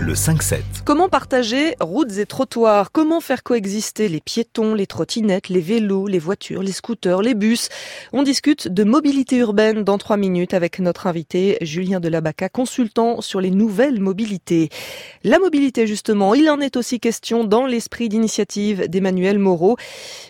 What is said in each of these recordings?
Le 5-7. Comment partager routes et trottoirs? Comment faire coexister les piétons, les trottinettes, les vélos, les voitures, les scooters, les bus? On discute de mobilité urbaine dans trois minutes avec notre invité Julien Delabaca, consultant sur les nouvelles mobilités. La mobilité justement, il en est aussi question dans l'esprit d'initiative d'Emmanuel Moreau.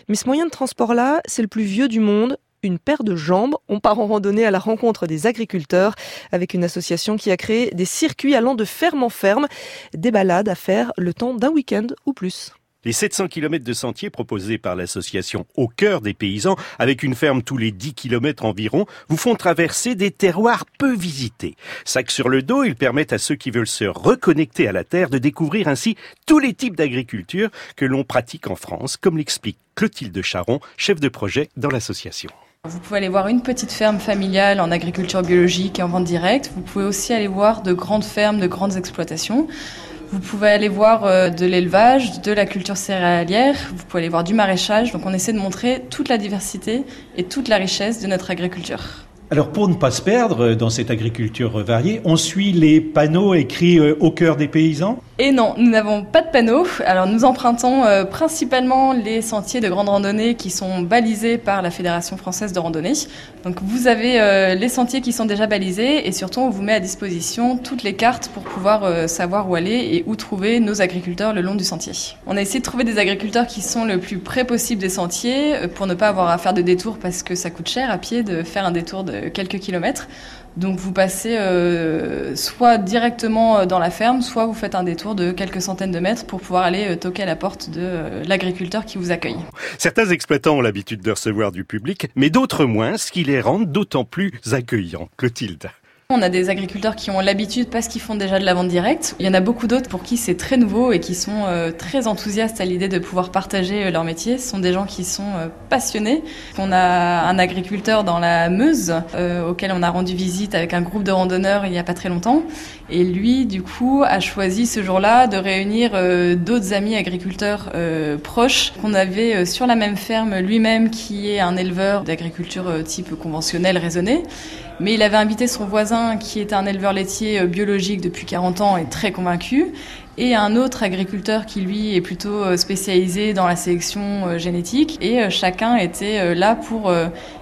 Mais ce moyen de transport-là, c'est le plus vieux du monde une paire de jambes. On part en randonnée à la rencontre des agriculteurs avec une association qui a créé des circuits allant de ferme en ferme, des balades à faire le temps d'un week-end ou plus. Les 700 km de sentiers proposés par l'association Au cœur des paysans, avec une ferme tous les 10 km environ, vous font traverser des terroirs peu visités. Sac sur le dos, ils permettent à ceux qui veulent se reconnecter à la terre de découvrir ainsi tous les types d'agriculture que l'on pratique en France, comme l'explique Clotilde Charon, chef de projet dans l'association. Vous pouvez aller voir une petite ferme familiale en agriculture biologique et en vente directe. Vous pouvez aussi aller voir de grandes fermes, de grandes exploitations. Vous pouvez aller voir euh, de l'élevage, de la culture céréalière, vous pouvez aller voir du maraîchage. Donc on essaie de montrer toute la diversité et toute la richesse de notre agriculture. Alors pour ne pas se perdre dans cette agriculture variée, on suit les panneaux écrits euh, au cœur des paysans? Et non, nous n'avons pas de panneaux. Alors nous empruntons euh, principalement les sentiers de grande randonnée qui sont balisés par la Fédération française de randonnée. Donc vous avez euh, les sentiers qui sont déjà balisés et surtout on vous met à disposition toutes les cartes pour pouvoir savoir où aller et où trouver nos agriculteurs le long du sentier. On a essayé de trouver des agriculteurs qui sont le plus près possible des sentiers pour ne pas avoir à faire de détour parce que ça coûte cher à pied de faire un détour de quelques kilomètres. Donc vous passez euh, soit directement euh, dans la ferme, soit vous faites un détour de quelques centaines de mètres pour pouvoir aller euh, toquer à la porte de l'agriculteur qui vous accueille. Certains exploitants ont l'habitude de recevoir du public, mais d'autres moins, ce qui les rend d'autant plus accueillants. Clotilde. On a des agriculteurs qui ont l'habitude parce qu'ils font déjà de la vente directe. Il y en a beaucoup d'autres pour qui c'est très nouveau et qui sont euh, très enthousiastes à l'idée de pouvoir partager euh, leur métier. Ce sont des gens qui sont euh, passionnés. On a un agriculteur dans la Meuse auquel on a rendu visite avec un groupe de randonneurs il n'y a pas très longtemps. Et lui, du coup, a choisi ce jour-là de réunir d'autres amis agriculteurs proches qu'on avait sur la même ferme lui-même qui est un éleveur d'agriculture type conventionnel raisonné. Mais il avait invité son voisin qui est un éleveur laitier euh, biologique depuis 40 ans et très convaincu et un autre agriculteur qui lui est plutôt euh, spécialisé dans la sélection euh, génétique et chacun était là pour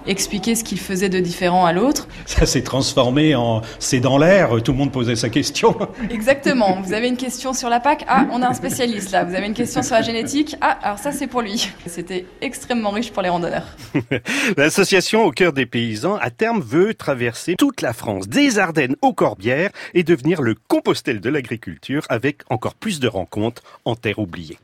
expliquer ce qu'il faisait de différent à l'autre. Ça s'est transformé en c'est dans l'air, tout le monde posait sa question. Exactement, vous avez une question sur la PAC, ah on a un spécialiste là, vous avez une question sur la génétique, ah alors ça c'est pour lui. C'était extrêmement riche pour les randonneurs. L'association au cœur des paysans à terme veut traverser toute la France, des Ardennes aux Corbières et devenir le Compostelle de l'agriculture avec encore plus de rencontres en terre oubliée.